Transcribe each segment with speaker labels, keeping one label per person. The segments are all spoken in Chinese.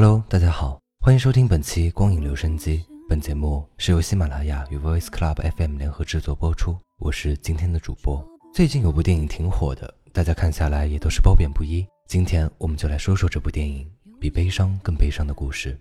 Speaker 1: Hello，大家好，欢迎收听本期光影留声机。本节目是由喜马拉雅与 Voice Club FM 联合制作播出。我是今天的主播。最近有部电影挺火的，大家看下来也都是褒贬不一。今天我们就来说说这部电影《比悲伤更悲伤的故事》。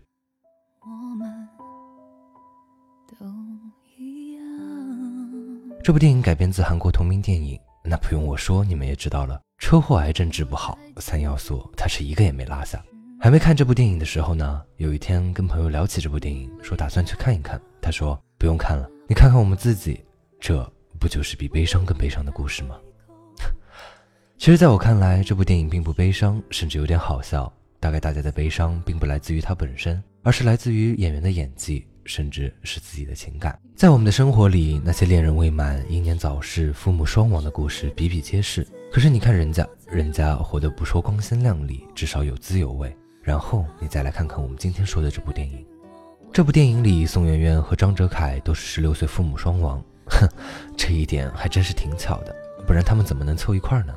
Speaker 1: 这部电影改编自韩国同名电影，那不用我说，你们也知道了。车祸、癌症治不好，三要素他是一个也没落下。还没看这部电影的时候呢，有一天跟朋友聊起这部电影，说打算去看一看。他说不用看了，你看看我们自己，这不就是比悲伤更悲伤的故事吗？其实，在我看来，这部电影并不悲伤，甚至有点好笑。大概大家的悲伤并不来自于它本身，而是来自于演员的演技。甚至是自己的情感，在我们的生活里，那些恋人未满、英年早逝、父母双亡的故事比比皆是。可是你看人家，人家活得不说光鲜亮丽，至少有滋有味。然后你再来看看我们今天说的这部电影，这部电影里，宋媛媛和张哲凯都是十六岁父母双亡。哼，这一点还真是挺巧的，不然他们怎么能凑一块呢？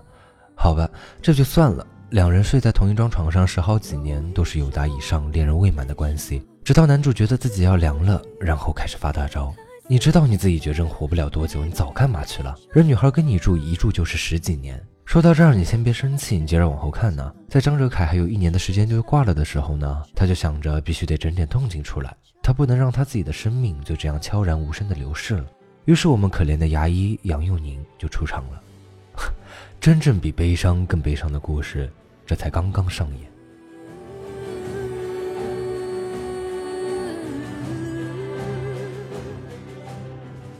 Speaker 1: 好吧，这就算了。两人睡在同一张床上十好几年，都是有达以上恋人未满的关系。直到男主觉得自己要凉了，然后开始发大招。你知道你自己绝症活不了多久，你早干嘛去了？人女孩跟你住一住就是十几年。说到这儿，你先别生气，你接着往后看呢。在张哲凯还有一年的时间就挂了的时候呢，他就想着必须得整点动静出来，他不能让他自己的生命就这样悄然无声的流逝了。于是我们可怜的牙医杨佑宁就出场了。真正比悲伤更悲伤的故事，这才刚刚上演。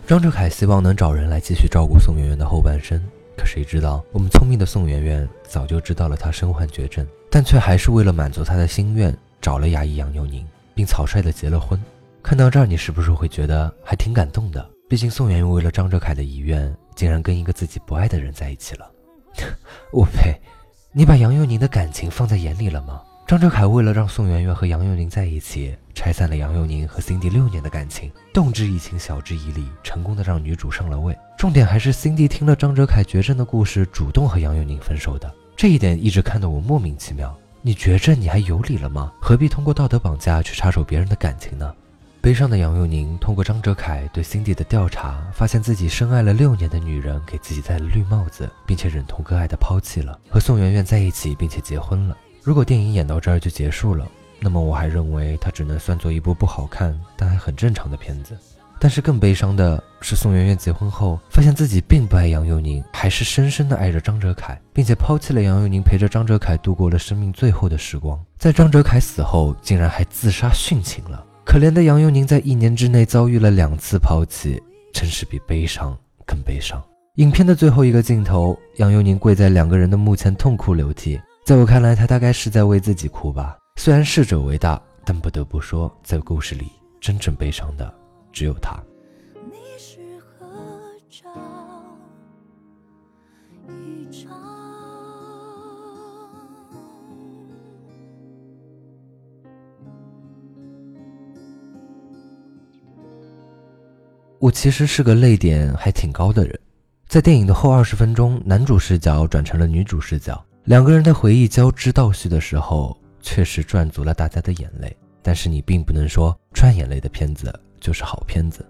Speaker 1: 张哲凯希望能找人来继续照顾宋媛媛的后半生，可谁知道我们聪明的宋媛媛早就知道了他身患绝症，但却还是为了满足他的心愿，找了牙医杨佑宁，并草率的结了婚。看到这儿，你是不是会觉得还挺感动的？毕竟宋媛媛为了张哲凯的遗愿，竟然跟一个自己不爱的人在一起了。我呸！你把杨佑宁的感情放在眼里了吗？张哲凯为了让宋媛媛和杨佑宁在一起，拆散了杨佑宁和 Cindy 六年的感情，动之以情，晓之以理，成功的让女主上了位。重点还是 Cindy 听了张哲凯绝症的故事，主动和杨佑宁分手的。这一点一直看得我莫名其妙。你绝症，你还有理了吗？何必通过道德绑架去插手别人的感情呢？悲伤的杨佑宁通过张哲凯对 Cindy 的调查，发现自己深爱了六年的女人给自己戴了绿帽子，并且忍痛割爱的抛弃了，和宋媛媛在一起，并且结婚了。如果电影演到这儿就结束了，那么我还认为它只能算作一部不好看但还很正常的片子。但是更悲伤的是，宋媛媛结婚后发现自己并不爱杨佑宁，还是深深的爱着张哲凯，并且抛弃了杨佑宁，陪着张哲凯度过了生命最后的时光。在张哲凯死后，竟然还自杀殉情了。可怜的杨佑宁在一年之内遭遇了两次抛弃，真是比悲伤更悲伤。影片的最后一个镜头，杨佑宁跪在两个人的墓前痛哭流涕。在我看来，他大概是在为自己哭吧。虽然逝者为大，但不得不说，在故事里真正悲伤的只有他。我其实是个泪点还挺高的人，在电影的后二十分钟，男主视角转成了女主视角。两个人的回忆交织倒叙的时候，确实赚足了大家的眼泪。但是你并不能说赚眼泪的片子就是好片子。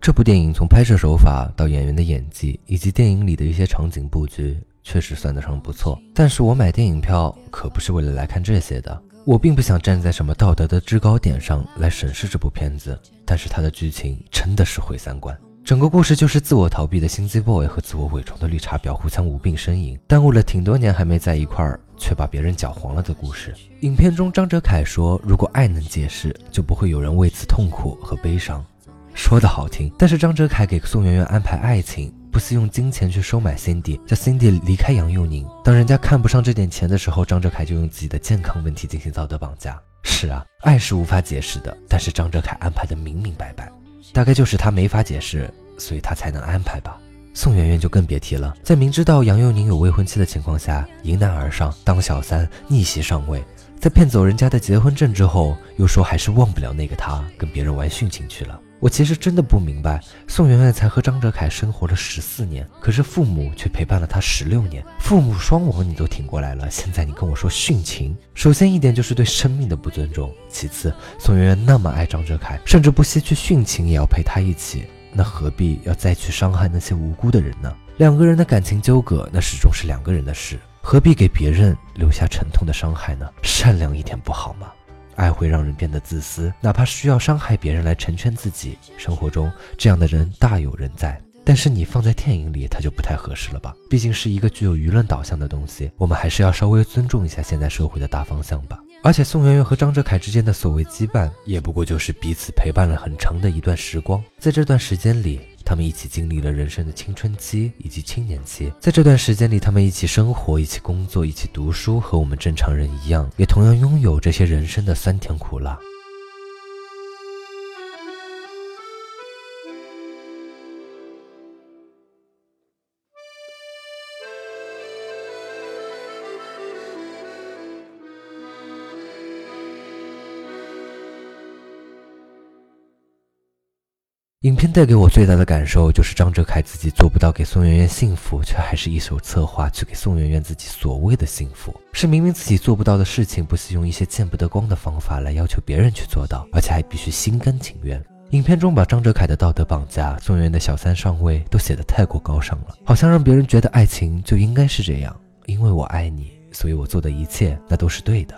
Speaker 1: 这部电影从拍摄手法到演员的演技，以及电影里的一些场景布局，确实算得上不错。但是我买电影票可不是为了来看这些的。我并不想站在什么道德的制高点上来审视这部片子。但是它的剧情真的是毁三观。整个故事就是自我逃避的心机 boy 和自我伪装的绿茶婊互相无病呻吟，耽误了挺多年还没在一块儿，却把别人搅黄了的故事。影片中，张哲凯说：“如果爱能解释，就不会有人为此痛苦和悲伤。”说的好听，但是张哲凯给宋媛媛安排爱情，不惜用金钱去收买 Cindy，叫 Cindy 离开杨佑宁。当人家看不上这点钱的时候，张哲凯就用自己的健康问题进行道德绑架。是啊，爱是无法解释的，但是张哲凯安排的明明白白。大概就是他没法解释，所以他才能安排吧。宋媛媛就更别提了，在明知道杨佑宁有未婚妻的情况下，迎难而上当小三，逆袭上位，在骗走人家的结婚证之后，又说还是忘不了那个他，跟别人玩殉情去了。我其实真的不明白，宋媛媛才和张哲凯生活了十四年，可是父母却陪伴了她十六年，父母双亡你都挺过来了，现在你跟我说殉情，首先一点就是对生命的不尊重，其次宋媛媛那么爱张哲凯，甚至不惜去殉情也要陪他一起，那何必要再去伤害那些无辜的人呢？两个人的感情纠葛，那始终是两个人的事，何必给别人留下沉痛的伤害呢？善良一点不好吗？爱会让人变得自私，哪怕需要伤害别人来成全自己。生活中这样的人大有人在，但是你放在电影里，他就不太合适了吧？毕竟是一个具有舆论导向的东西，我们还是要稍微尊重一下现在社会的大方向吧。而且宋媛媛和张哲凯之间的所谓羁绊，也不过就是彼此陪伴了很长的一段时光，在这段时间里。他们一起经历了人生的青春期以及青年期，在这段时间里，他们一起生活、一起工作、一起读书，和我们正常人一样，也同样拥有这些人生的酸甜苦辣。影片带给我最大的感受就是张哲凯自己做不到给宋媛媛幸福，却还是一手策划去给宋媛媛自己所谓的幸福，是明明自己做不到的事情，不惜用一些见不得光的方法来要求别人去做到，而且还必须心甘情愿。影片中把张哲凯的道德绑架、宋媛媛的小三上位都写得太过高尚了，好像让别人觉得爱情就应该是这样，因为我爱你，所以我做的一切那都是对的；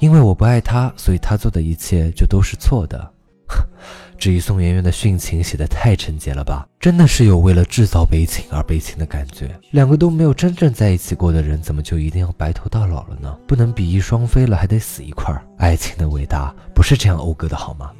Speaker 1: 因为我不爱他，所以他做的一切就都是错的。至于宋媛媛的殉情写得太纯洁了吧，真的是有为了制造悲情而悲情的感觉。两个都没有真正在一起过的人，怎么就一定要白头到老了呢？不能比翼双飞了，还得死一块儿？爱情的伟大不是这样讴歌的好吗？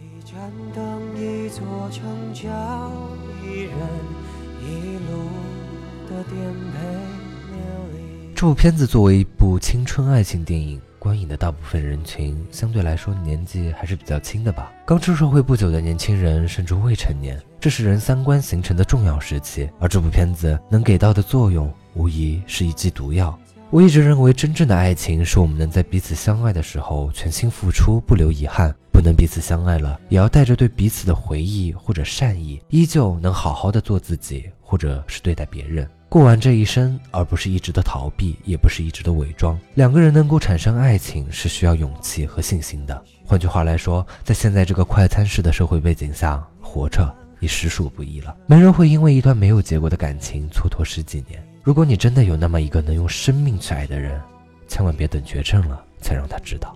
Speaker 1: 这部片子作为一部青春爱情电影。观影的大部分人群相对来说年纪还是比较轻的吧，刚出社会不久的年轻人，甚至未成年，这是人三观形成的重要时期。而这部片子能给到的作用，无疑是一剂毒药。我一直认为，真正的爱情是我们能在彼此相爱的时候全心付出，不留遗憾；不能彼此相爱了，也要带着对彼此的回忆或者善意，依旧能好好的做自己，或者是对待别人。过完这一生，而不是一直的逃避，也不是一直的伪装。两个人能够产生爱情，是需要勇气和信心的。换句话来说，在现在这个快餐式的社会背景下，活着已实属不易了。没人会因为一段没有结果的感情蹉跎十几年。如果你真的有那么一个能用生命去爱的人，千万别等绝症了才让他知道。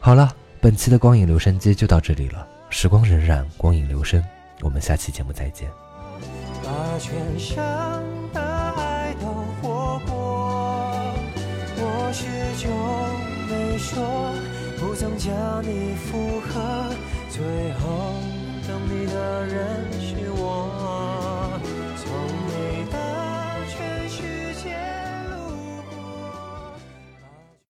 Speaker 1: 好了，本期的光影留声机就到这里了。时光荏苒，光影流声，我们下期节目再见。把全生的爱都活过，我始终没说，不曾将你附和，最后等你的人。